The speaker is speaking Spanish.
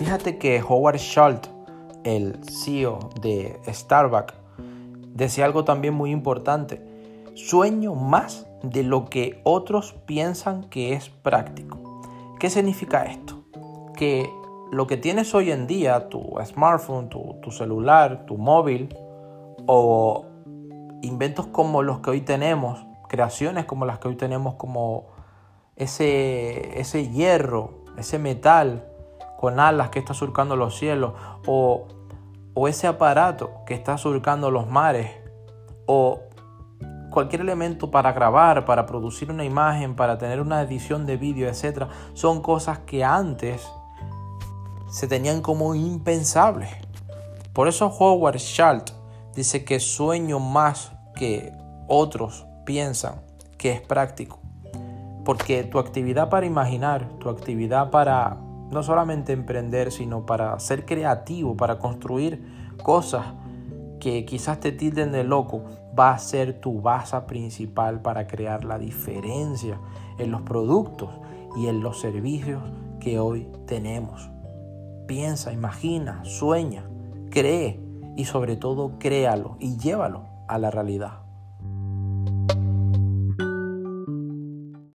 Fíjate que Howard Schultz, el CEO de Starbucks, decía algo también muy importante. Sueño más de lo que otros piensan que es práctico. ¿Qué significa esto? Que lo que tienes hoy en día, tu smartphone, tu, celular, tu móvil, o inventos como los que hoy tenemos, creaciones como las que hoy tenemos, como ese, ese hierro, ese metal con alas que está surcando los cielos, o, o ese aparato que está surcando los mares, o cualquier elemento para grabar, para producir una imagen, para tener una edición de vídeo, etc., son cosas que antes se tenían como impensables. Por eso Howard Schultz dice que sueño más que otros piensan que es práctico. Porque tu actividad para imaginar, tu actividad para no solamente emprender, sino para ser creativo, para construir cosas que quizás te tilden de loco, va a ser tu base principal para crear la diferencia en los productos y en los servicios que hoy tenemos. Piensa, imagina, sueña, cree y sobre todo créalo y llévalo a la realidad.